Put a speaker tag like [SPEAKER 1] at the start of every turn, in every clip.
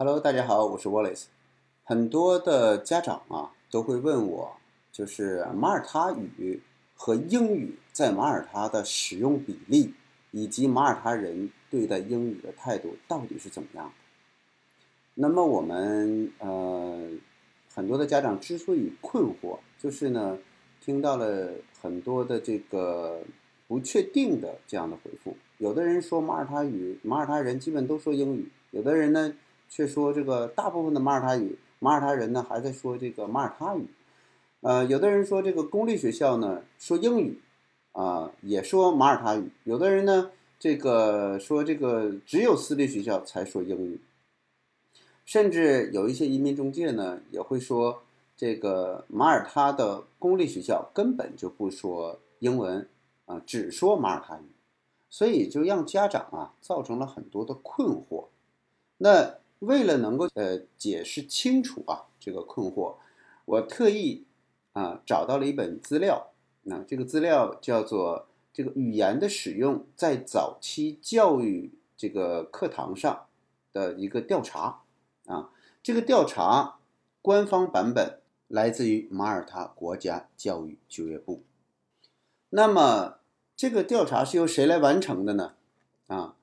[SPEAKER 1] Hello，大家好，我是 Wallace。很多的家长啊都会问我，就是马耳他语和英语在马耳他的使用比例，以及马耳他人对待英语的态度到底是怎么样的。那么我们呃很多的家长之所以困惑，就是呢听到了很多的这个不确定的这样的回复。有的人说马耳他语，马耳他人基本都说英语；有的人呢却说这个大部分的马耳他语，马耳他人呢还在说这个马耳他语。呃，有的人说这个公立学校呢说英语，啊也说马耳他语；有的人呢这个说这个只有私立学校才说英语。甚至有一些移民中介呢，也会说这个马耳他的公立学校根本就不说英文啊，只说马耳他语，所以就让家长啊造成了很多的困惑。那为了能够呃解释清楚啊这个困惑，我特意啊找到了一本资料，那这个资料叫做《这个语言的使用在早期教育这个课堂上的一个调查》。啊，这个调查官方版本来自于马耳他国家教育就业部。那么，这个调查是由谁来完成的呢？啊，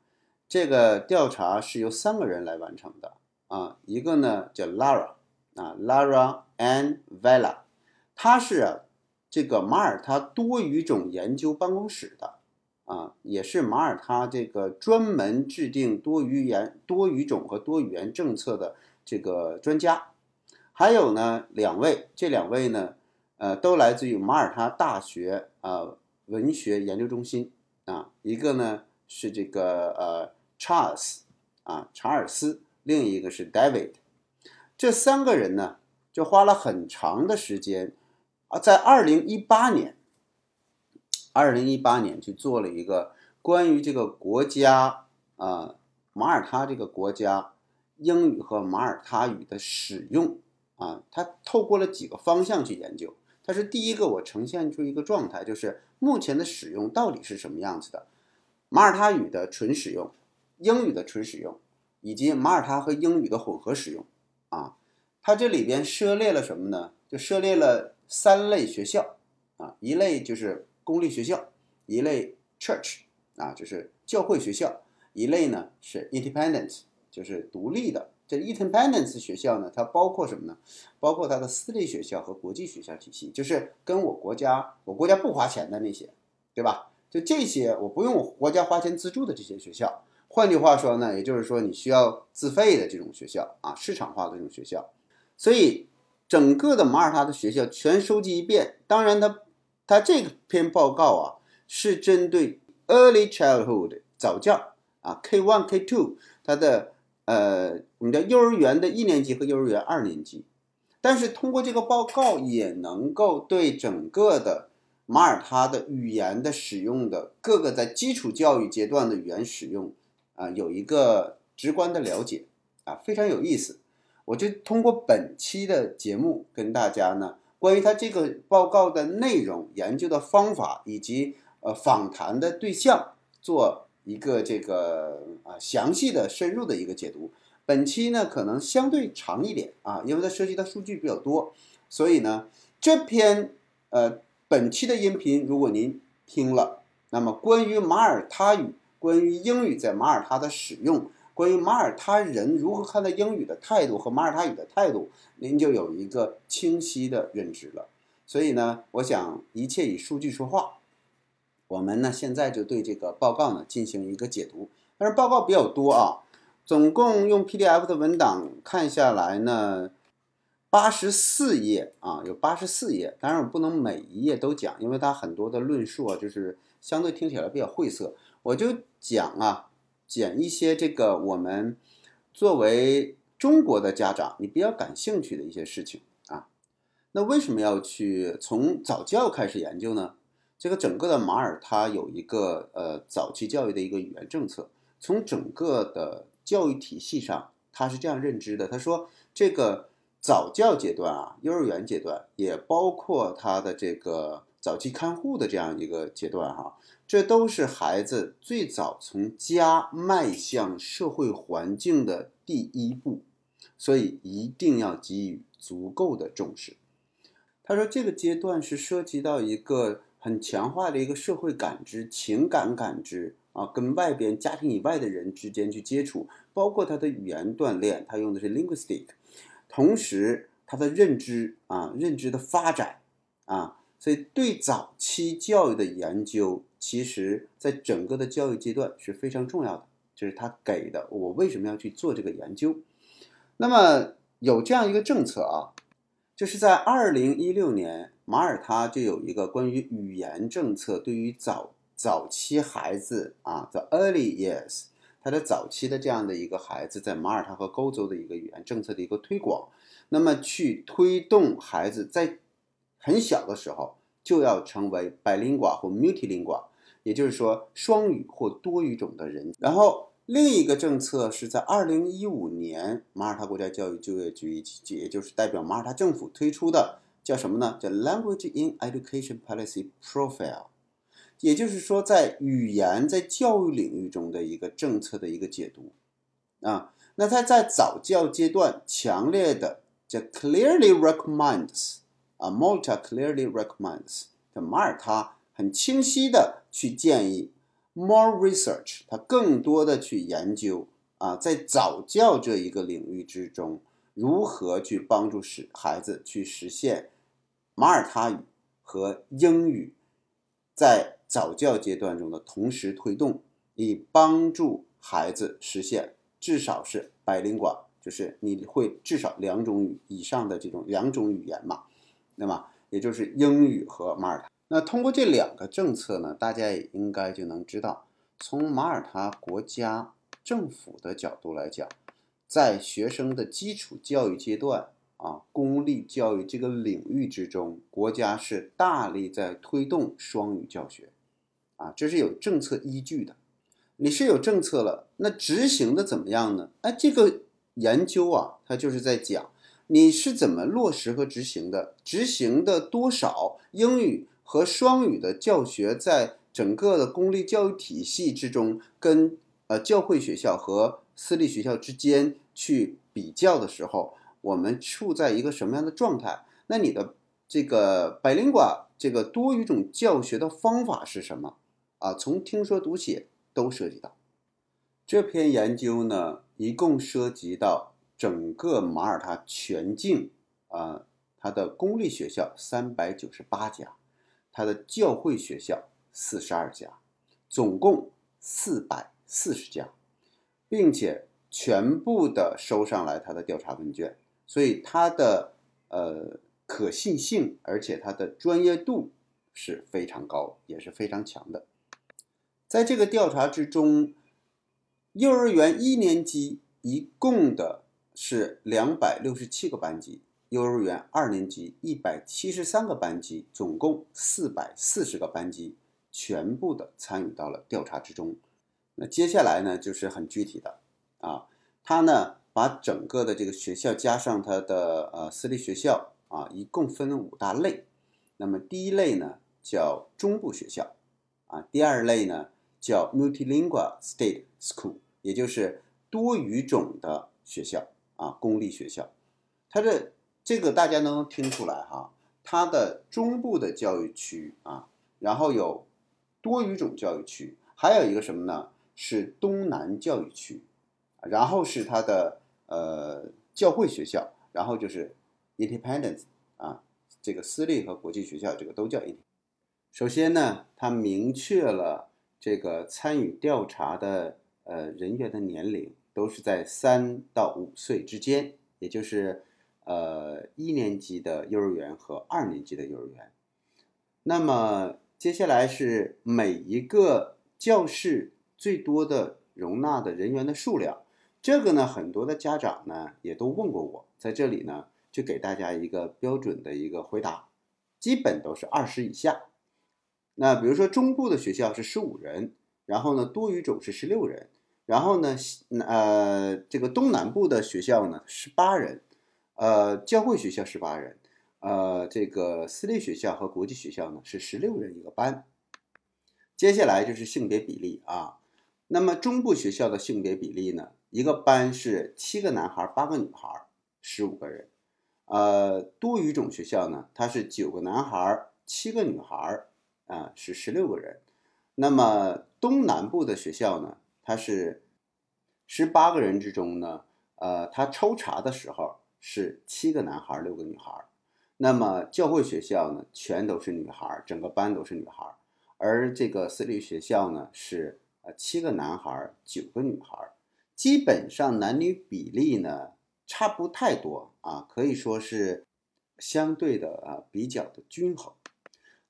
[SPEAKER 1] 这个调查是由三个人来完成的。啊，一个呢叫 Lara，啊，Lara Ann Vela，他是这个马耳他多语种研究办公室的。啊，也是马耳他这个专门制定多语言、多语种和多语言政策的这个专家，还有呢两位，这两位呢，呃，都来自于马耳他大学啊文学研究中心啊，一个呢是这个呃 Charles 啊查尔斯，另一个是 David，这三个人呢就花了很长的时间啊，在二零一八年。二零一八年去做了一个关于这个国家啊马耳他这个国家英语和马耳他语的使用啊，他透过了几个方向去研究。它是第一个，我呈现出一个状态，就是目前的使用到底是什么样子的？马耳他语的纯使用，英语的纯使用，以及马耳他和英语的混合使用啊。它这里边涉猎了什么呢？就涉猎了三类学校啊，一类就是。公立学校一类，church 啊，就是教会学校一类呢是 independent，就是独立的。这 independent 学校呢，它包括什么呢？包括它的私立学校和国际学校体系，就是跟我国家我国家不花钱的那些，对吧？就这些我不用国家花钱资助的这些学校。换句话说呢，也就是说你需要自费的这种学校啊，市场化的这种学校。所以整个的马耳他的学校全收集一遍，当然它。他这篇报告啊，是针对 early childhood 早教啊，K one K two，它的呃，我们叫幼儿园的一年级和幼儿园二年级。但是通过这个报告，也能够对整个的马耳他的语言的使用的各个在基础教育阶段的语言使用啊，有一个直观的了解啊，非常有意思。我就通过本期的节目跟大家呢。关于他这个报告的内容、研究的方法以及呃访谈的对象，做一个这个啊详细的、深入的一个解读。本期呢可能相对长一点啊，因为它涉及的数据比较多，所以呢这篇呃本期的音频如果您听了，那么关于马耳他语、关于英语在马耳他的使用。关于马耳他人如何看待英语的态度和马耳他语的态度，您就有一个清晰的认知了。所以呢，我想一切以数据说话。我们呢现在就对这个报告呢进行一个解读。但是报告比较多啊，总共用 PDF 的文档看下来呢，八十四页啊，有八十四页。当然我不能每一页都讲，因为它很多的论述啊，就是相对听起来比较晦涩。我就讲啊。讲一些这个我们作为中国的家长你比较感兴趣的一些事情啊。那为什么要去从早教开始研究呢？这个整个的马耳他有一个呃早期教育的一个语言政策，从整个的教育体系上，他是这样认知的。他说这个早教阶段啊，幼儿园阶段也包括他的这个早期看护的这样一个阶段哈。这都是孩子最早从家迈向社会环境的第一步，所以一定要给予足够的重视。他说，这个阶段是涉及到一个很强化的一个社会感知、情感感知啊，跟外边家庭以外的人之间去接触，包括他的语言锻炼，他用的是 linguistic，同时他的认知啊，认知的发展啊，所以对早期教育的研究，其实在整个的教育阶段是非常重要的。就是他给的，我为什么要去做这个研究？那么有这样一个政策啊。就是在二零一六年，马耳他就有一个关于语言政策，对于早早期孩子啊，the early years，他的早期的这样的一个孩子，在马耳他和欧洲的一个语言政策的一个推广，那么去推动孩子在很小的时候就要成为 bilingual 或 multilingual，也就是说双语或多语种的人，然后。另一个政策是在二零一五年，马耳他国家教育就业局，也就是代表马耳他政府推出的，叫什么呢？叫 Language in Education Policy Profile，也就是说，在语言在教育领域中的一个政策的一个解读啊。那它在早教阶段强烈的叫 Clearly recommends 啊，Malta clearly recommends，在马耳他很清晰的去建议。More research，它更多的去研究啊，在早教这一个领域之中，如何去帮助使孩子去实现马耳他语和英语在早教阶段中的同时推动，以帮助孩子实现至少是百灵广，就是你会至少两种语以上的这种两种语言嘛，那么也就是英语和马耳他。那通过这两个政策呢，大家也应该就能知道，从马耳他国家政府的角度来讲，在学生的基础教育阶段啊，公立教育这个领域之中，国家是大力在推动双语教学，啊，这是有政策依据的。你是有政策了，那执行的怎么样呢？哎，这个研究啊，它就是在讲你是怎么落实和执行的，执行的多少英语。和双语的教学在整个的公立教育体系之中，跟呃教会学校和私立学校之间去比较的时候，我们处在一个什么样的状态？那你的这个百灵馆这个多语种教学的方法是什么？啊，从听说读写都涉及到。这篇研究呢，一共涉及到整个马耳他全境啊，它的公立学校三百九十八家。他的教会学校四十二家，总共四百四十家，并且全部的收上来他的调查问卷，所以他的呃可信性，而且他的专业度是非常高，也是非常强的。在这个调查之中，幼儿园一年级一共的是两百六十七个班级。幼儿园二年级一百七十三个班级，总共四百四十个班级，全部的参与到了调查之中。那接下来呢，就是很具体的啊，他呢把整个的这个学校加上他的呃私立学校啊，一共分五大类。那么第一类呢叫中部学校啊，第二类呢叫 multilingual state school，也就是多语种的学校啊，公立学校，它的。这个大家能听出来哈，它的中部的教育区啊，然后有多语种教育区，还有一个什么呢？是东南教育区，然后是它的呃教会学校，然后就是 independence 啊，这个私立和国际学校这个都叫 ind。首先呢，它明确了这个参与调查的呃人员的年龄都是在三到五岁之间，也就是。呃，一年级的幼儿园和二年级的幼儿园，那么接下来是每一个教室最多的容纳的人员的数量。这个呢，很多的家长呢也都问过我，在这里呢就给大家一个标准的一个回答，基本都是二十以下。那比如说中部的学校是十五人，然后呢多语种是十六人，然后呢呃这个东南部的学校呢十八人。呃，教会学校十八人，呃，这个私立学校和国际学校呢是十六人一个班。接下来就是性别比例啊，那么中部学校的性别比例呢，一个班是七个男孩八个女孩，十五个人。呃，多语种学校呢，它是九个男孩七个女孩，啊，是十六个人。那么东南部的学校呢，它是十八个人之中呢，呃，他抽查的时候是七个男孩六个女孩。那么教会学校呢，全都是女孩，整个班都是女孩。而这个私立学校呢，是呃七个男孩九个女孩。基本上男女比例呢差不太多啊，可以说是相对的啊比较的均衡。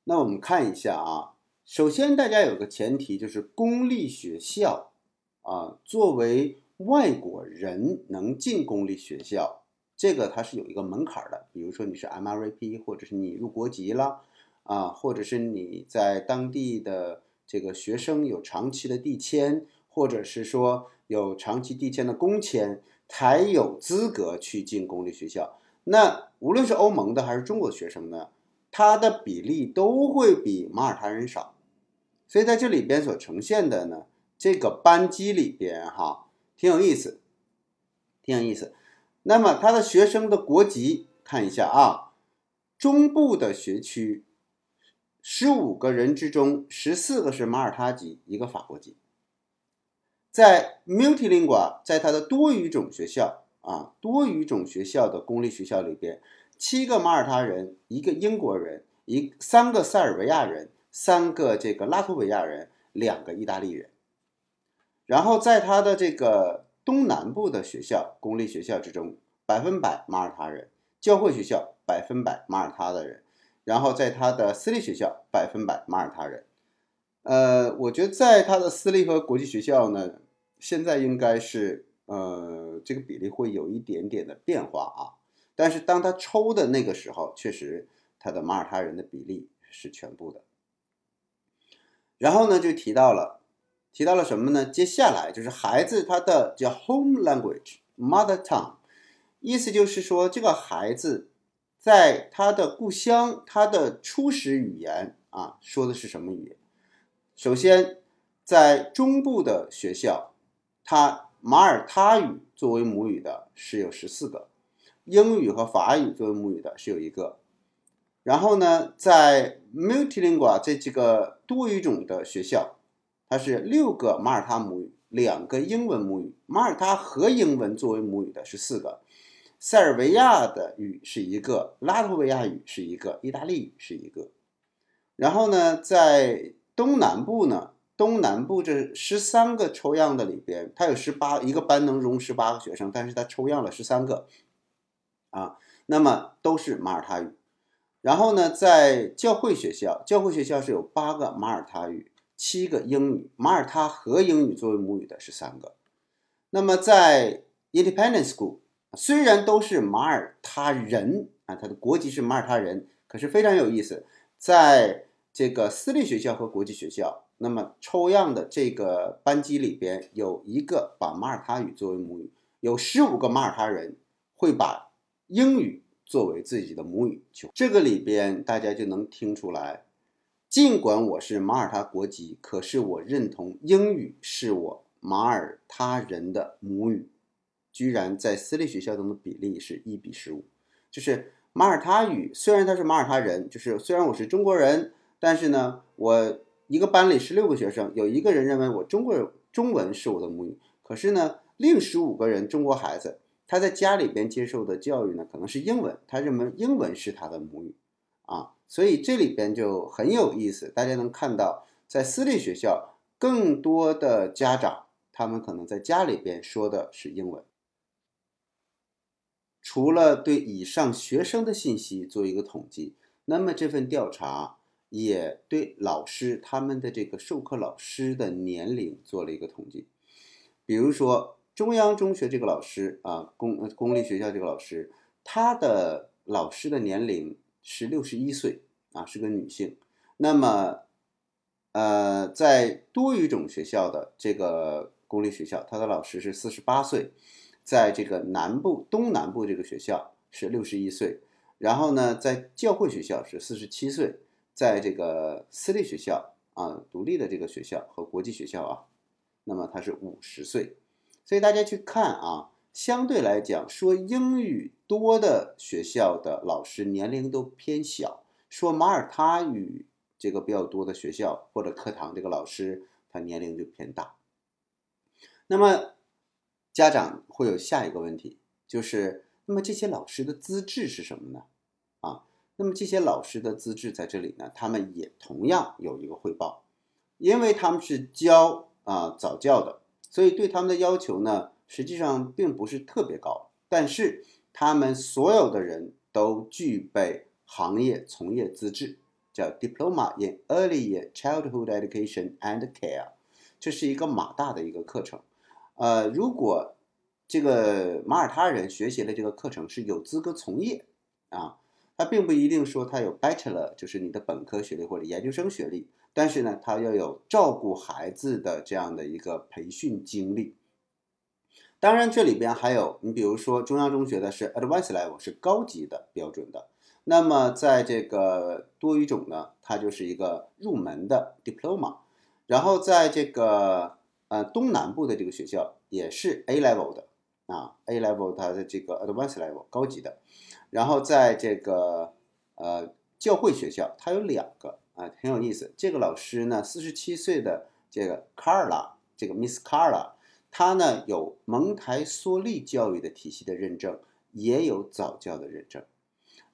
[SPEAKER 1] 那我们看一下啊，首先大家有个前提就是公立学校啊，作为外国人能进公立学校，这个它是有一个门槛的。比如说你是 MRP，或者是你入国籍了啊，或者是你在当地的这个学生有长期的递签，或者是说。有长期递签的工签才有资格去进公立学校。那无论是欧盟的还是中国学生呢，他的比例都会比马耳他人少。所以在这里边所呈现的呢，这个班级里边哈，挺有意思，挺有意思。那么他的学生的国籍看一下啊，中部的学区，十五个人之中，十四个是马耳他籍，一个法国籍。在 multilingual，在他的多语种学校啊，多语种学校的公立学校里边，七个马耳他人，一个英国人，一三个塞尔维亚人，三个这个拉脱维亚人，两个意大利人。然后在他的这个东南部的学校，公立学校之中，百分百马耳他人，教会学校百分百马耳他的人，然后在他的私立学校，百分百马耳他人。呃，我觉得在他的私立和国际学校呢。现在应该是呃，这个比例会有一点点的变化啊，但是当他抽的那个时候，确实他的马耳他人的比例是全部的。然后呢，就提到了，提到了什么呢？接下来就是孩子他的叫 home language mother tongue，意思就是说这个孩子在他的故乡，他的初始语言啊，说的是什么语言？首先，在中部的学校。他马耳他语作为母语的是有十四个，英语和法语作为母语的是有一个。然后呢，在 multilingual 这几个多语种的学校，它是六个马耳他母语，两个英文母语。马耳他和英文作为母语的是四个，塞尔维亚的语是一个，拉脱维亚语是一个，意大利语是一个。然后呢，在东南部呢。东南部这十三个抽样的里边，它有十八一个班能容十八个学生，但是它抽样了十三个，啊，那么都是马耳他语。然后呢，在教会学校，教会学校是有八个马耳他语，七个英语，马耳他和英语作为母语的是三个。那么在 Independent School，虽然都是马耳他人啊，他的国籍是马耳他人，可是非常有意思，在这个私立学校和国际学校。那么抽样的这个班级里边有一个把马耳他语作为母语，有十五个马耳他人会把英语作为自己的母语。这个里边大家就能听出来，尽管我是马耳他国籍，可是我认同英语是我马耳他人的母语。居然在私立学校中的比例是一比十五，就是马耳他语虽然他是马耳他人，就是虽然我是中国人，但是呢我。一个班里十六个学生，有一个人认为我中国中文是我的母语，可是呢，另十五个人中国孩子他在家里边接受的教育呢可能是英文，他认为英文是他的母语，啊，所以这里边就很有意思。大家能看到，在私立学校，更多的家长他们可能在家里边说的是英文。除了对以上学生的信息做一个统计，那么这份调查。也对老师他们的这个授课老师的年龄做了一个统计，比如说中央中学这个老师啊，公公立学校这个老师，他的老师的年龄是六十一岁啊，是个女性。那么，呃，在多语种学校的这个公立学校，他的老师是四十八岁，在这个南部东南部这个学校是六十一岁，然后呢，在教会学校是四十七岁。在这个私立学校啊，独立的这个学校和国际学校啊，那么他是五十岁，所以大家去看啊，相对来讲，说英语多的学校的老师年龄都偏小，说马耳他语这个比较多的学校或者课堂这个老师他年龄就偏大。那么家长会有下一个问题，就是那么这些老师的资质是什么呢？啊，那么这些老师的资质在这里呢，他们也同样有一个汇报，因为他们是教啊早教的，所以对他们的要求呢，实际上并不是特别高，但是他们所有的人都具备行业从业资质，叫 Diploma in Early Childhood Education and Care，这是一个马大的一个课程。呃，如果这个马耳他人学习了这个课程是有资格从业啊，他并不一定说他有 Bachelor，就是你的本科学历或者研究生学历，但是呢，他要有照顾孩子的这样的一个培训经历。当然，这里边还有你比如说中央中学的是 advance Level，是高级的标准的。那么在这个多语种呢，它就是一个入门的 Diploma，然后在这个。呃，东南部的这个学校也是 A level 的啊，A level 它的这个 advance level 高级的，然后在这个呃教会学校，它有两个啊，很有意思。这个老师呢，四十七岁的这个 Carla，这个 Miss Carla，它呢有蒙台梭利教育的体系的认证，也有早教的认证。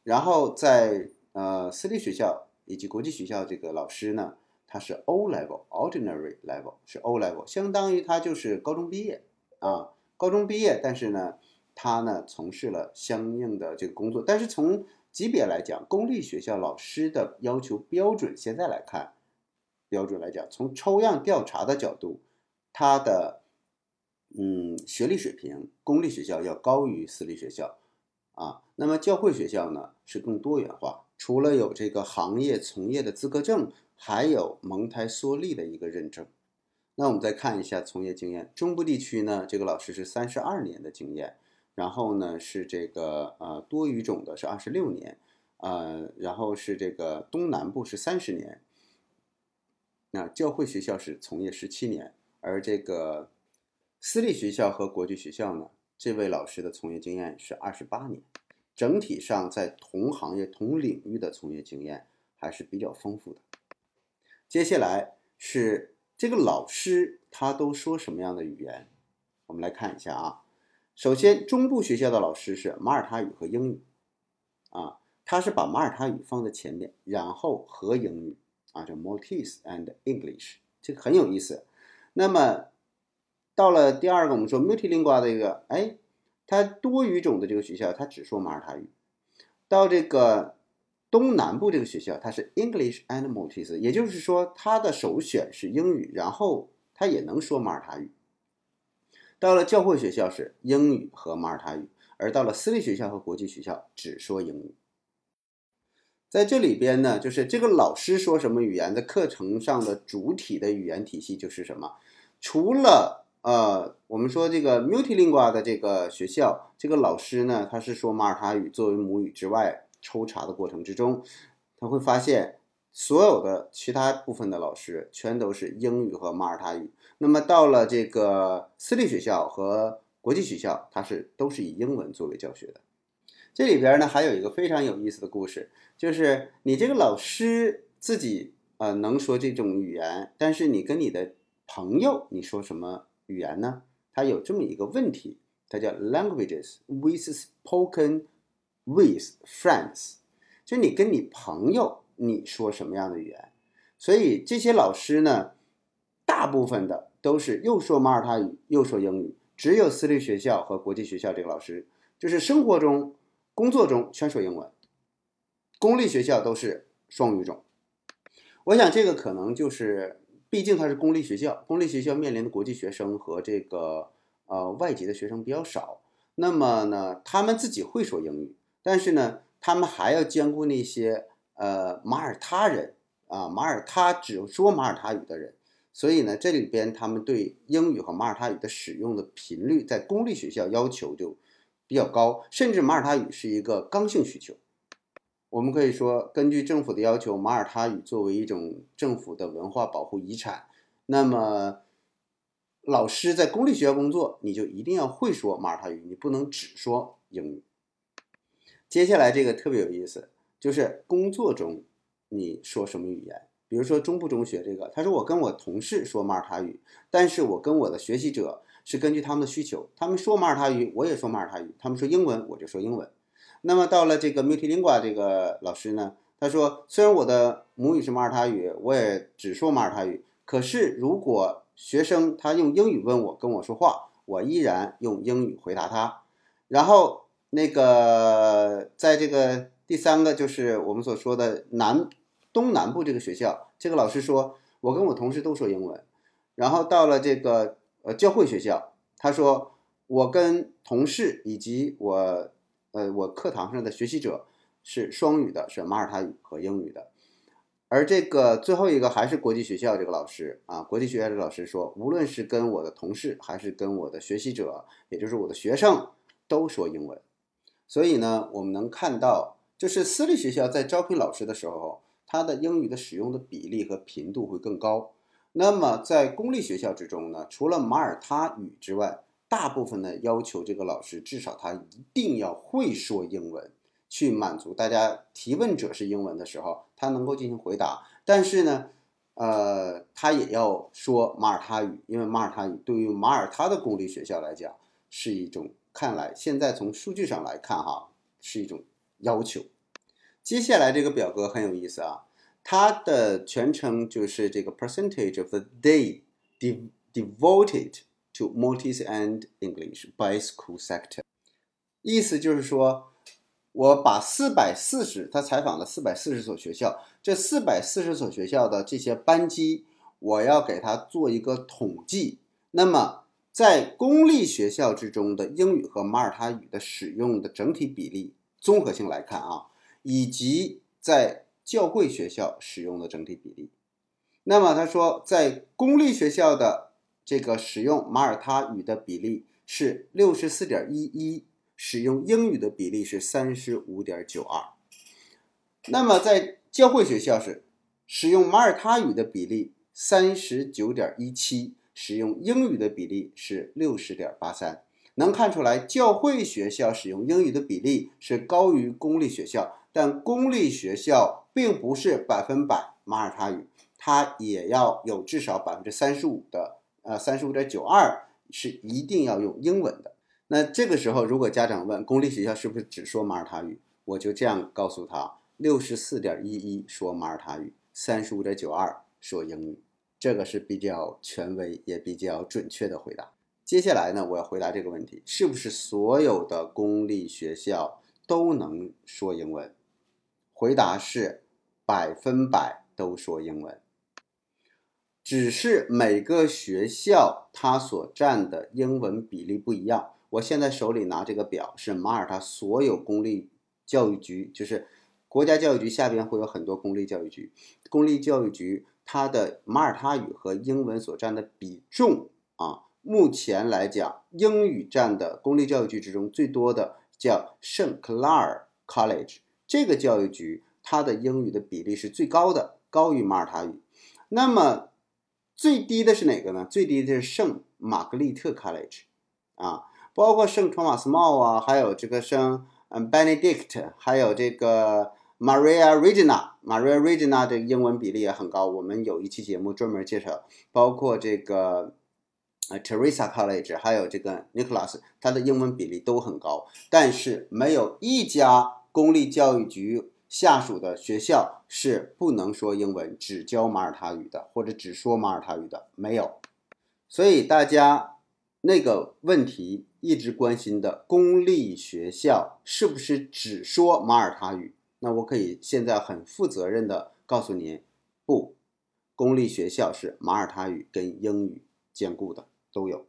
[SPEAKER 1] 然后在呃私立学校以及国际学校，这个老师呢。他是 O level，ordinary level 是 O level，相当于他就是高中毕业啊，高中毕业，但是呢，他呢从事了相应的这个工作。但是从级别来讲，公立学校老师的要求标准，现在来看，标准来讲，从抽样调查的角度，他的嗯学历水平，公立学校要高于私立学校啊。那么教会学校呢是更多元化，除了有这个行业从业的资格证。还有蒙台梭利的一个认证，那我们再看一下从业经验。中部地区呢，这个老师是三十二年的经验，然后呢是这个呃多语种的是二十六年，呃，然后是这个东南部是三十年。那教会学校是从业十七年，而这个私立学校和国际学校呢，这位老师的从业经验是二十八年，整体上在同行业同领域的从业经验还是比较丰富的。接下来是这个老师他都说什么样的语言？我们来看一下啊。首先，中部学校的老师是马耳他语和英语，啊，他是把马耳他语放在前面，然后和英语啊，叫 Maltese and English，这个很有意思。那么到了第二个，我们说 multilingual 的一个，哎，他多语种的这个学校，他只说马耳他语。到这个。东南部这个学校，它是 English and Maltese，也就是说，它的首选是英语，然后它也能说马耳他语。到了教会学校是英语和马耳他语，而到了私立学校和国际学校只说英语。在这里边呢，就是这个老师说什么语言，的课程上的主体的语言体系就是什么？除了呃，我们说这个 multilingual 的这个学校，这个老师呢，他是说马耳他语作为母语之外。抽查的过程之中，他会发现所有的其他部分的老师全都是英语和马耳他语。那么到了这个私立学校和国际学校，它是都是以英文作为教学的。这里边呢还有一个非常有意思的故事，就是你这个老师自己呃能说这种语言，但是你跟你的朋友你说什么语言呢？它有这么一个问题，它叫 languages with spoken。With friends，就你跟你朋友你说什么样的语言？所以这些老师呢，大部分的都是又说马耳他语又说英语，只有私立学校和国际学校这个老师，就是生活中、工作中全说英文。公立学校都是双语种。我想这个可能就是，毕竟它是公立学校，公立学校面临的国际学生和这个呃外籍的学生比较少，那么呢，他们自己会说英语。但是呢，他们还要兼顾那些呃马耳他人啊，马耳他只说马耳他语的人，所以呢，这里边他们对英语和马耳他语的使用的频率，在公立学校要求就比较高，甚至马耳他语是一个刚性需求。我们可以说，根据政府的要求，马耳他语作为一种政府的文化保护遗产，那么老师在公立学校工作，你就一定要会说马耳他语，你不能只说英语。接下来这个特别有意思，就是工作中你说什么语言？比如说中部中学这个，他说我跟我同事说马耳他语，但是我跟我的学习者是根据他们的需求，他们说马耳他语，我也说马耳他语；他们说英文，我就说英文。那么到了这个 multilingua 这个老师呢，他说虽然我的母语是马耳他语，我也只说马耳他语，可是如果学生他用英语问我跟我说话，我依然用英语回答他。然后那个在这个第三个就是我们所说的南。东南部这个学校，这个老师说，我跟我同事都说英文。然后到了这个呃教会学校，他说我跟同事以及我呃我课堂上的学习者是双语的，是马耳他语和英语的。而这个最后一个还是国际学校这个老师啊，国际学校的老师说，无论是跟我的同事还是跟我的学习者，也就是我的学生，都说英文。所以呢，我们能看到，就是私立学校在招聘老师的时候。他的英语的使用的比例和频度会更高。那么在公立学校之中呢，除了马耳他语之外，大部分呢要求这个老师至少他一定要会说英文，去满足大家提问者是英文的时候，他能够进行回答。但是呢，呃，他也要说马耳他语，因为马耳他语对于马耳他的公立学校来讲是一种，看来现在从数据上来看哈，是一种要求。接下来这个表格很有意思啊，它的全称就是这个 percentage of the day devoted to Maltese and English by school sector，意思就是说，我把四百四十，他采访了四百四十所学校，这四百四十所学校的这些班级，我要给他做一个统计。那么在公立学校之中的英语和马耳他语的使用的整体比例，综合性来看啊。以及在教会学校使用的整体比例。那么他说，在公立学校的这个使用马耳他语的比例是六十四点一一，使用英语的比例是三十五点九二。那么在教会学校是使用马耳他语的比例三十九点一七，使用英语的比例是六十点八三。能看出来，教会学校使用英语的比例是高于公立学校。但公立学校并不是百分百马耳他语，它也要有至少百分之三十五的，呃，三十五点九二是一定要用英文的。那这个时候，如果家长问公立学校是不是只说马耳他语，我就这样告诉他：六十四点一一说马耳他语，三十五点九二说英语。这个是比较权威也比较准确的回答。接下来呢，我要回答这个问题：是不是所有的公立学校都能说英文？回答是百分百都说英文，只是每个学校它所占的英文比例不一样。我现在手里拿这个表是马耳他所有公立教育局，就是国家教育局下边会有很多公立教育局，公立教育局它的马耳他语和英文所占的比重啊，目前来讲，英语占的公立教育局之中最多的叫圣克拉尔 College。这个教育局它的英语的比例是最高的，高于马耳他语。那么最低的是哪个呢？最低的是圣玛格丽特 College，啊，包括圣托马斯茂啊，还有这个圣嗯 Benedict，还有这个 Maria Regina，Maria Regina 的英文比例也很高。我们有一期节目专门介绍，包括这个呃 Teresa College，还有这个 Nicholas，它的英文比例都很高，但是没有一家。公立教育局下属的学校是不能说英文，只教马耳他语的，或者只说马耳他语的没有。所以大家那个问题一直关心的，公立学校是不是只说马耳他语？那我可以现在很负责任的告诉您，不，公立学校是马耳他语跟英语兼顾的都有。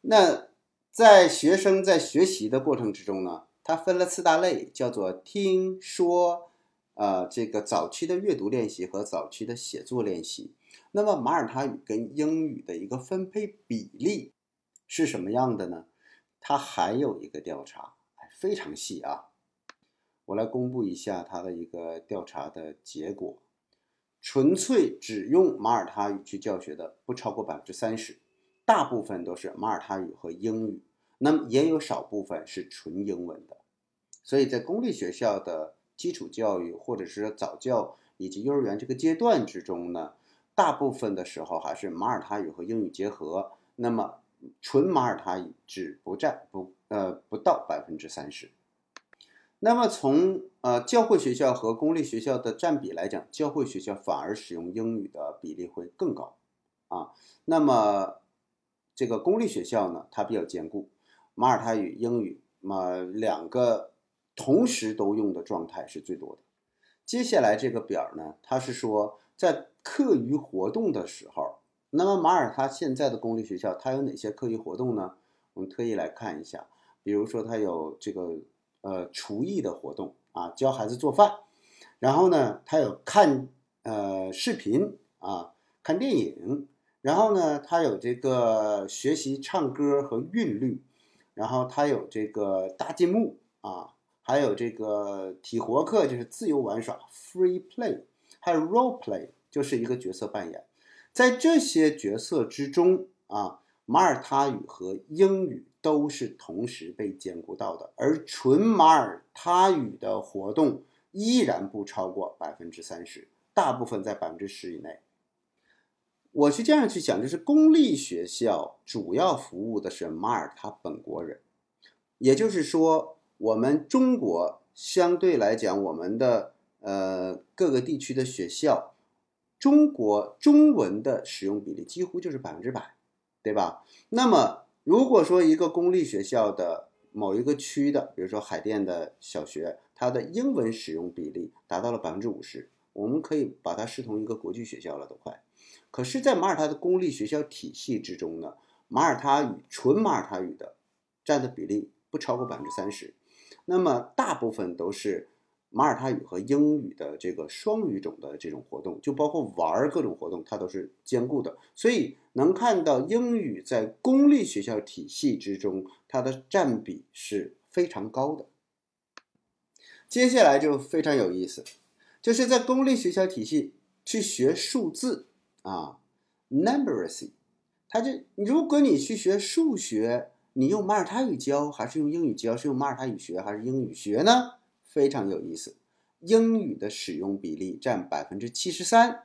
[SPEAKER 1] 那在学生在学习的过程之中呢？它分了四大类，叫做听说，呃，这个早期的阅读练习和早期的写作练习。那么马耳他语跟英语的一个分配比例是什么样的呢？它还有一个调查，非常细啊。我来公布一下它的一个调查的结果：纯粹只用马耳他语去教学的不超过百分之三十，大部分都是马耳他语和英语，那么也有少部分是纯英文的。所以在公立学校的基础教育或者是早教以及幼儿园这个阶段之中呢，大部分的时候还是马耳他语和英语结合。那么纯马耳他语只不占不呃不到百分之三十。那么从呃教会学校和公立学校的占比来讲，教会学校反而使用英语的比例会更高啊。那么这个公立学校呢，它比较坚固，马耳他语、英语嘛两个同时都用的状态是最多的。接下来这个表呢，它是说在课余活动的时候，那么马耳他现在的公立学校它有哪些课余活动呢？我们特意来看一下，比如说它有这个。呃，厨艺的活动啊，教孩子做饭，然后呢，他有看呃视频啊，看电影，然后呢，他有这个学习唱歌和韵律，然后他有这个搭积木啊，还有这个体活课，就是自由玩耍 （free play），还有 role play，就是一个角色扮演，在这些角色之中啊，马耳他语和英语。都是同时被兼顾到的，而纯马耳他语的活动依然不超过百分之三十，大部分在百分之十以内。我是这样去想，就是公立学校主要服务的是马耳他本国人，也就是说，我们中国相对来讲，我们的呃各个地区的学校，中国中文的使用比例几乎就是百分之百，对吧？那么。如果说一个公立学校的某一个区的，比如说海淀的小学，它的英文使用比例达到了百分之五十，我们可以把它视同一个国际学校了，都快。可是，在马耳他的公立学校体系之中呢，马耳他语纯马耳他语的占的比例不超过百分之三十，那么大部分都是。马耳他语和英语的这个双语种的这种活动，就包括玩各种活动，它都是兼顾的。所以能看到英语在公立学校体系之中，它的占比是非常高的。接下来就非常有意思，就是在公立学校体系去学数字啊，numeracy，它就如果你去学数学，你用马耳他语教还是用英语教？是用马耳他语学还是英语学呢？非常有意思，英语的使用比例占百分之七十三，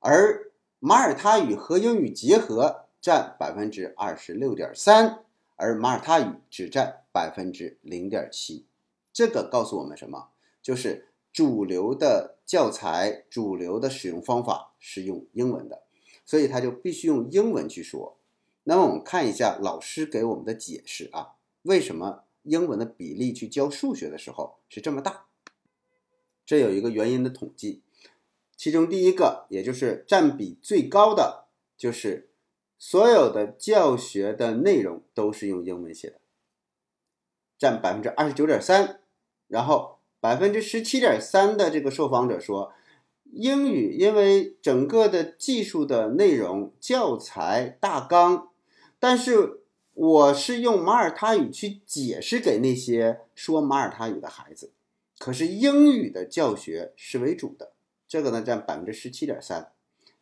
[SPEAKER 1] 而马耳他语和英语结合占百分之二十六点三，而马耳他语只占百分之零点七。这个告诉我们什么？就是主流的教材、主流的使用方法是用英文的，所以他就必须用英文去说。那么我们看一下老师给我们的解释啊，为什么？英文的比例去教数学的时候是这么大，这有一个原因的统计，其中第一个，也就是占比最高的，就是所有的教学的内容都是用英文写的，占百分之二十九点三，然后百分之十七点三的这个受访者说，英语因为整个的技术的内容、教材大纲，但是。我是用马耳他语去解释给那些说马耳他语的孩子，可是英语的教学是为主的，这个呢占百分之十七点三。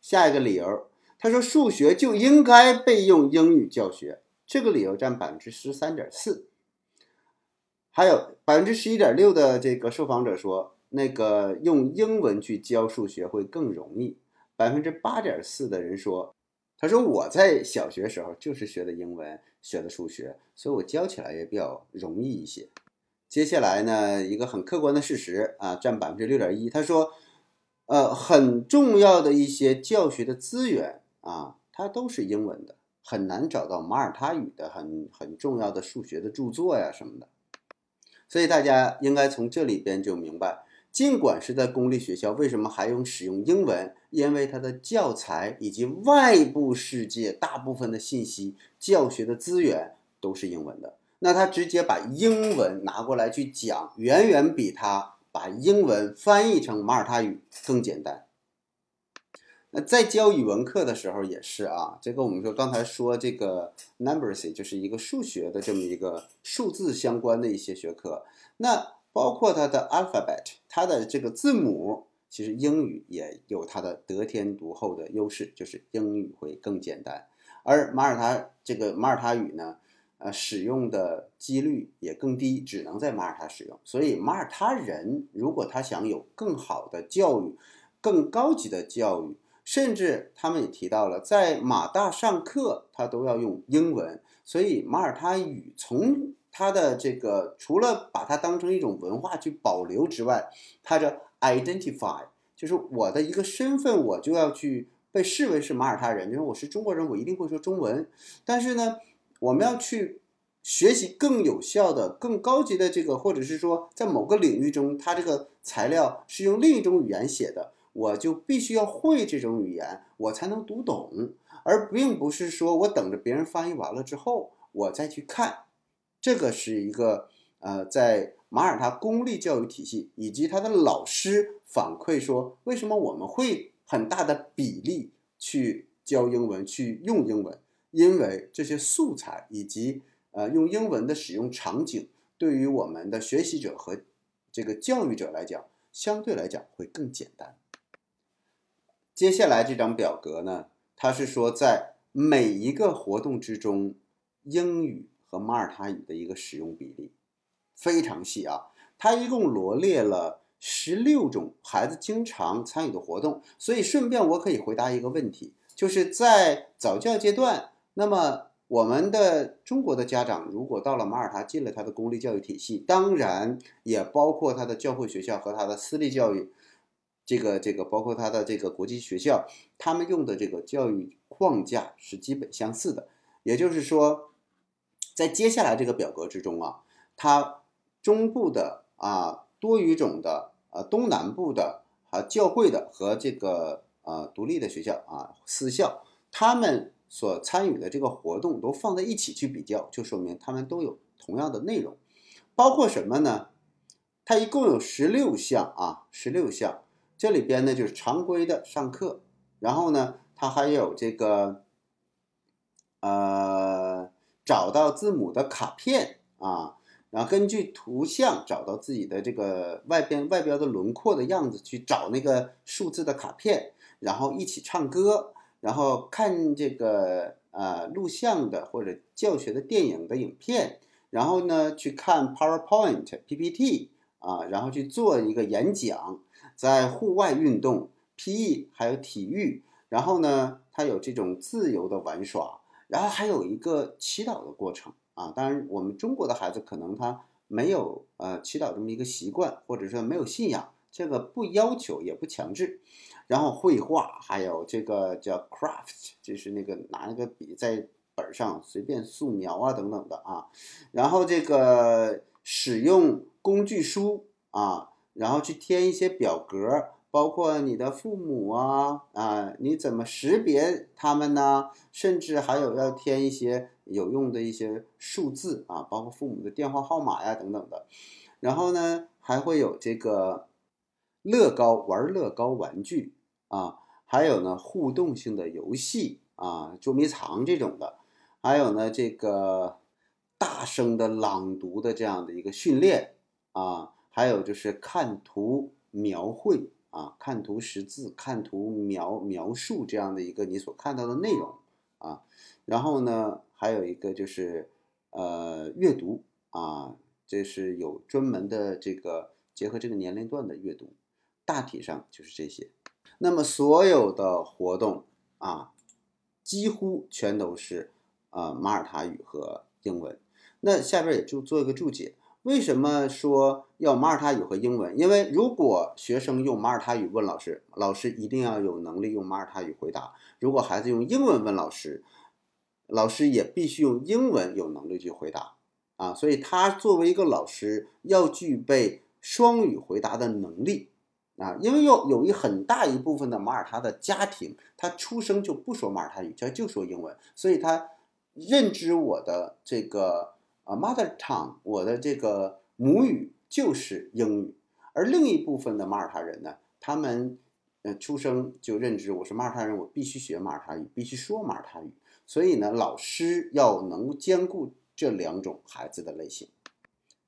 [SPEAKER 1] 下一个理由，他说数学就应该被用英语教学，这个理由占百分之十三点四。还有百分之十一点六的这个受访者说，那个用英文去教数学会更容易。百分之八点四的人说。他说：“我在小学时候就是学的英文，学的数学，所以我教起来也比较容易一些。”接下来呢，一个很客观的事实啊，占百分之六点一。他说：“呃，很重要的一些教学的资源啊，它都是英文的，很难找到马耳他语的很很重要的数学的著作呀什么的。”所以大家应该从这里边就明白。尽管是在公立学校，为什么还用使用英文？因为它的教材以及外部世界大部分的信息、教学的资源都是英文的。那他直接把英文拿过来去讲，远远比他把英文翻译成马耳他语更简单。那在教语文课的时候也是啊，这个我们说刚才说这个 numeracy 就是一个数学的这么一个数字相关的一些学科。那包括它的 alphabet，它的这个字母，其实英语也有它的得天独厚的优势，就是英语会更简单。而马耳他这个马耳他语呢，呃，使用的几率也更低，只能在马耳他使用。所以马耳他人如果他想有更好的教育、更高级的教育，甚至他们也提到了，在马大上课他都要用英文。所以马耳他语从它的这个除了把它当成一种文化去保留之外，它的 identify 就是我的一个身份，我就要去被视为是马耳他人，就是我是中国人，我一定会说中文。但是呢，我们要去学习更有效的、更高级的这个，或者是说在某个领域中，它这个材料是用另一种语言写的，我就必须要会这种语言，我才能读懂，而并不是说我等着别人翻译完了之后，我再去看。这个是一个呃，在马耳他公立教育体系以及他的老师反馈说，为什么我们会很大的比例去教英文、去用英文？因为这些素材以及呃用英文的使用场景，对于我们的学习者和这个教育者来讲，相对来讲会更简单。接下来这张表格呢，它是说在每一个活动之中，英语。和马耳他语的一个使用比例非常细啊，它一共罗列了十六种孩子经常参与的活动，所以顺便我可以回答一个问题，就是在早教阶段，那么我们的中国的家长如果到了马耳他进了他的公立教育体系，当然也包括他的教会学校和他的私立教育，这个这个包括他的这个国际学校，他们用的这个教育框架是基本相似的，也就是说。在接下来这个表格之中啊，它中部的啊多语种的啊东南部的啊教会的和这个呃独立的学校啊私校，他们所参与的这个活动都放在一起去比较，就说明他们都有同样的内容，包括什么呢？它一共有十六项啊，十六项，这里边呢就是常规的上课，然后呢，它还有这个呃。找到字母的卡片啊，然后根据图像找到自己的这个外边外标的轮廓的样子，去找那个数字的卡片，然后一起唱歌，然后看这个呃录像的或者教学的电影的影片，然后呢去看 PowerPoint PPT 啊，然后去做一个演讲，在户外运动 PE 还有体育，然后呢它有这种自由的玩耍。然后还有一个祈祷的过程啊，当然我们中国的孩子可能他没有呃祈祷这么一个习惯，或者说没有信仰，这个不要求也不强制。然后绘画，还有这个叫 craft，就是那个拿那个笔在本上随便素描啊等等的啊。然后这个使用工具书啊，然后去填一些表格。包括你的父母啊啊，你怎么识别他们呢？甚至还有要填一些有用的一些数字啊，包括父母的电话号码呀等等的。然后呢，还会有这个乐高玩乐高玩具啊，还有呢互动性的游戏啊，捉迷藏这种的，还有呢这个大声的朗读的这样的一个训练啊，还有就是看图描绘。啊，看图识字，看图描描述这样的一个你所看到的内容啊，然后呢，还有一个就是呃阅读啊，这是有专门的这个结合这个年龄段的阅读，大体上就是这些。那么所有的活动啊，几乎全都是啊马耳他语和英文。那下边也就做一个注解。为什么说要马耳他语和英文？因为如果学生用马耳他语问老师，老师一定要有能力用马耳他语回答；如果孩子用英文问老师，老师也必须用英文有能力去回答。啊，所以他作为一个老师，要具备双语回答的能力。啊，因为有有一很大一部分的马耳他的家庭，他出生就不说马耳他语，他就说英文，所以他认知我的这个。啊，mother tongue，我的这个母语就是英语，而另一部分的马耳他人呢，他们呃出生就认知我是马耳他人，我必须学马耳他语，必须说马耳他语，所以呢，老师要能兼顾这两种孩子的类型。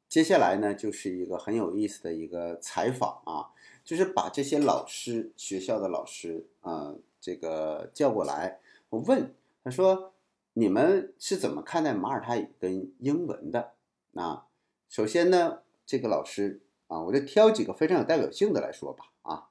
[SPEAKER 1] 接下来呢，就是一个很有意思的一个采访啊，就是把这些老师学校的老师啊，这个叫过来，我问他说。你们是怎么看待马耳他语跟英文的？啊，首先呢，这个老师啊，我就挑几个非常有代表性的来说吧。啊，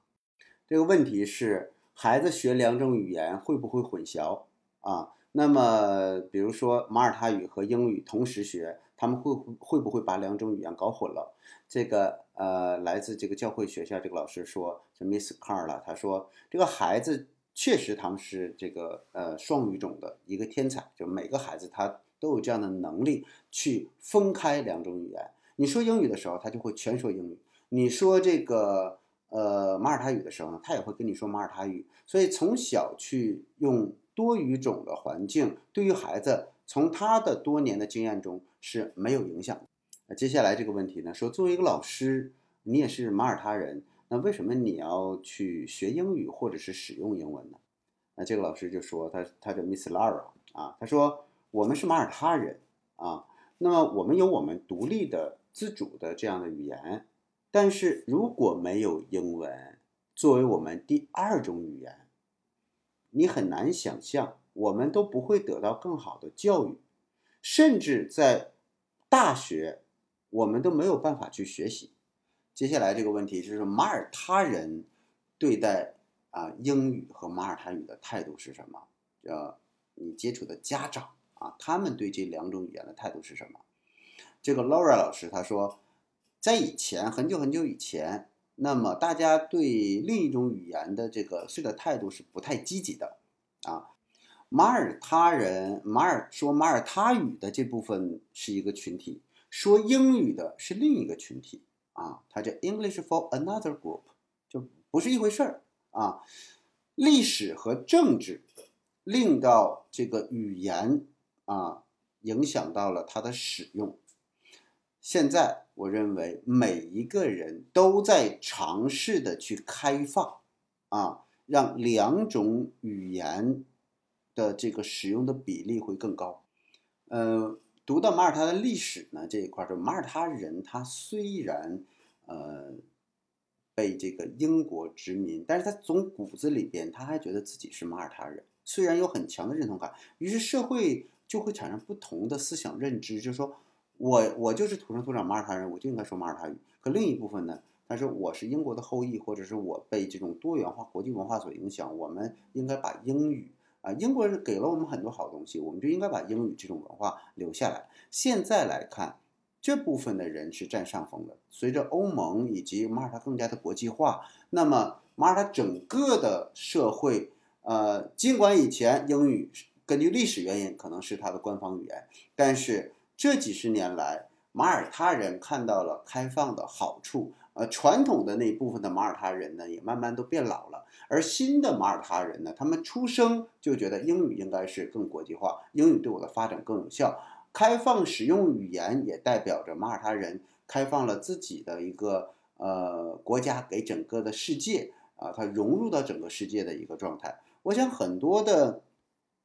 [SPEAKER 1] 这个问题是孩子学两种语言会不会混淆啊？那么，比如说马耳他语和英语同时学，他们会会不会把两种语言搞混了？这个呃，来自这个教会学校这个老师说，是 Miss Carla，他说这个孩子确实他们是这个呃双语种的一个天才，就每个孩子他都有这样的能力去分开两种语言。你说英语的时候，他就会全说英语；你说这个呃马耳他语的时候呢，他也会跟你说马耳他语。所以从小去用。多语种的环境对于孩子，从他的多年的经验中是没有影响的。那接下来这个问题呢？说作为一个老师，你也是马耳他人，那为什么你要去学英语或者是使用英文呢？那这个老师就说，他他叫 Miss Lara 啊，他说我们是马耳他人啊，那么我们有我们独立的、自主的这样的语言，但是如果没有英文作为我们第二种语言。你很难想象，我们都不会得到更好的教育，甚至在大学，我们都没有办法去学习。接下来这个问题就是马耳他人对待啊英语和马耳他语的态度是什么？呃，你接触的家长啊，他们对这两种语言的态度是什么？这个 Laura 老师他说，在以前很久很久以前。那么大家对另一种语言的这个是的态度是不太积极的，啊，马耳他人马尔说马耳他语的这部分是一个群体，说英语的是另一个群体，啊，它叫 English for another group，就不是一回事儿啊。历史和政治令到这个语言啊影响到了它的使用。现在，我认为每一个人都在尝试的去开放，啊，让两种语言的这个使用的比例会更高。呃，读到马耳他的历史呢这一块，就马耳他人他虽然呃被这个英国殖民，但是他从骨子里边他还觉得自己是马耳他人，虽然有很强的认同感，于是社会就会产生不同的思想认知，就是说。我我就是土生土长马耳他人，我就应该说马耳他语。可另一部分呢，他说我是英国的后裔，或者是我被这种多元化国际文化所影响，我们应该把英语啊，英国人给了我们很多好东西，我们就应该把英语这种文化留下来。现在来看，这部分的人是占上风的。随着欧盟以及马耳他更加的国际化，那么马耳他整个的社会，呃，尽管以前英语根据历史原因可能是它的官方语言，但是。这几十年来，马耳他人看到了开放的好处，呃，传统的那部分的马耳他人呢，也慢慢都变老了。而新的马耳他人呢，他们出生就觉得英语应该是更国际化，英语对我的发展更有效。开放使用语言也代表着马耳他人开放了自己的一个呃国家给整个的世界啊，它融入到整个世界的一个状态。我想很多的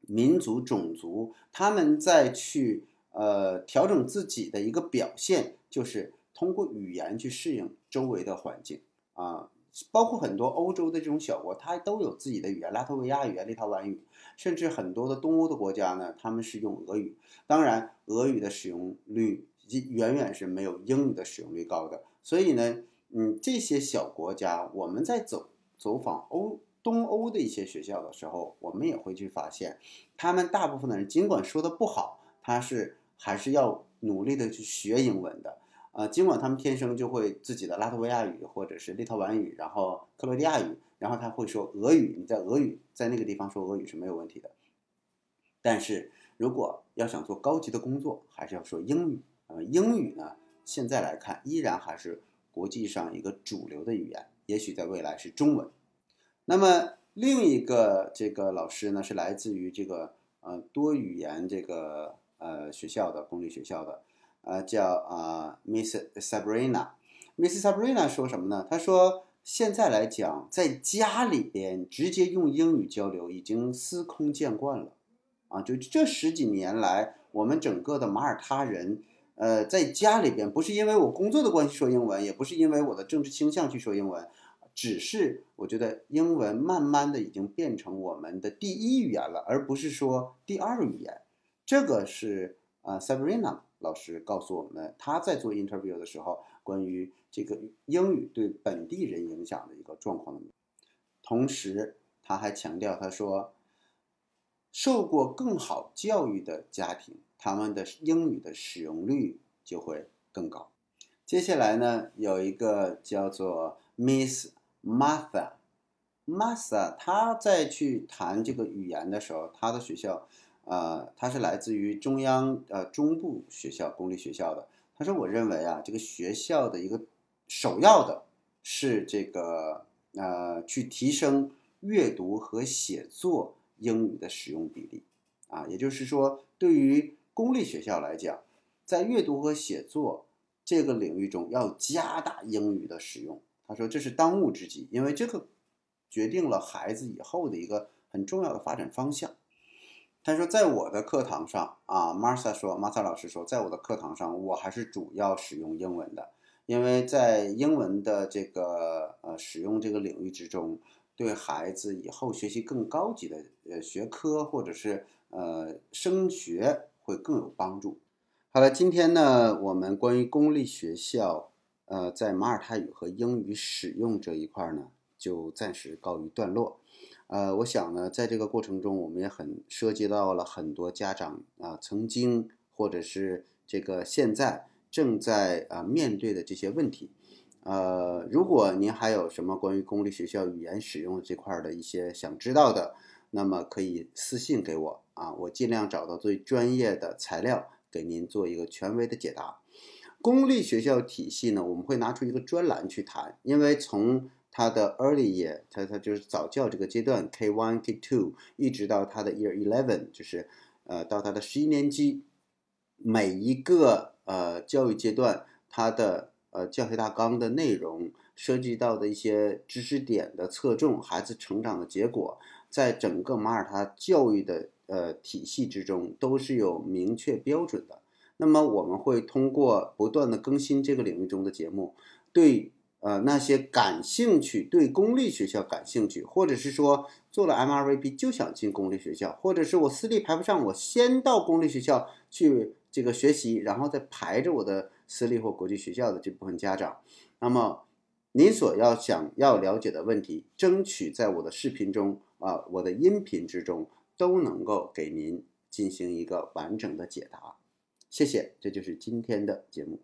[SPEAKER 1] 民族种族他们在去。呃，调整自己的一个表现，就是通过语言去适应周围的环境啊。包括很多欧洲的这种小国，它都有自己的语言，拉脱维亚语言、立陶宛语，甚至很多的东欧的国家呢，他们是用俄语。当然，俄语的使用率远远是没有英语的使用率高的。所以呢，嗯，这些小国家，我们在走走访欧东欧的一些学校的时候，我们也会去发现，他们大部分的人尽管说的不好，他是。还是要努力的去学英文的，啊，尽管他们天生就会自己的拉脱维亚语或者是立陶宛语，然后克罗地亚语，然后他会说俄语，你在俄语在那个地方说俄语是没有问题的。但是如果要想做高级的工作，还是要说英语，呃，英语呢，现在来看依然还是国际上一个主流的语言，也许在未来是中文。那么另一个这个老师呢，是来自于这个呃多语言这个。呃，学校的公立学校的，呃，叫啊，Miss Sabrina，Miss Sabrina 说什么呢？他说，现在来讲，在家里边直接用英语交流已经司空见惯了，啊，就这十几年来，我们整个的马耳他人，呃，在家里边不是因为我工作的关系说英文，也不是因为我的政治倾向去说英文，只是我觉得英文慢慢的已经变成我们的第一语言了，而不是说第二语言。这个是呃 Sabrina 老师告诉我们，他在做 interview 的时候，关于这个英语对本地人影响的一个状况的。同时，他还强调，他说，受过更好教育的家庭，他们的英语的使用率就会更高。接下来呢，有一个叫做 Miss Martha，Martha，她在去谈这个语言的时候，她的学校，呃，他是来自于中央呃中部学校公立学校的。他说，我认为啊，这个学校的一个首要的是这个呃，去提升阅读和写作英语的使用比例，啊，也就是说，对于公立学校来讲，在阅读和写作。这个领域中要加大英语的使用，他说这是当务之急，因为这个决定了孩子以后的一个很重要的发展方向。他说，在我的课堂上啊，Martha 说，Martha 老师说，在我的课堂上，我还是主要使用英文的，因为在英文的这个呃使用这个领域之中，对孩子以后学习更高级的呃学科或者是呃升学会更有帮助。好了，今天呢，我们关于公立学校，呃，在马耳他语和英语使用这一块呢，就暂时告一段落。呃，我想呢，在这个过程中，我们也很涉及到了很多家长啊，曾经或者是这个现在正在啊面对的这些问题。呃，如果您还有什么关于公立学校语言使用这块的一些想知道的，那么可以私信给我啊，我尽量找到最专业的材料。给您做一个权威的解答。公立学校体系呢，我们会拿出一个专栏去谈，因为从他的 early year，他他就是早教这个阶段，K one K two，一直到他的 year eleven，就是呃到他的十一年级，每一个呃教育阶段，它的呃教学大纲的内容，涉及到的一些知识点的侧重，孩子成长的结果，在整个马耳他教育的。呃，体系之中都是有明确标准的。那么我们会通过不断的更新这个领域中的节目，对呃那些感兴趣、对公立学校感兴趣，或者是说做了 MRVP 就想进公立学校，或者是我私立排不上，我先到公立学校去这个学习，然后再排着我的私立或国际学校的这部分家长，那么您所要想要了解的问题，争取在我的视频中啊，我的音频之中。都能够给您进行一个完整的解答，谢谢，这就是今天的节目。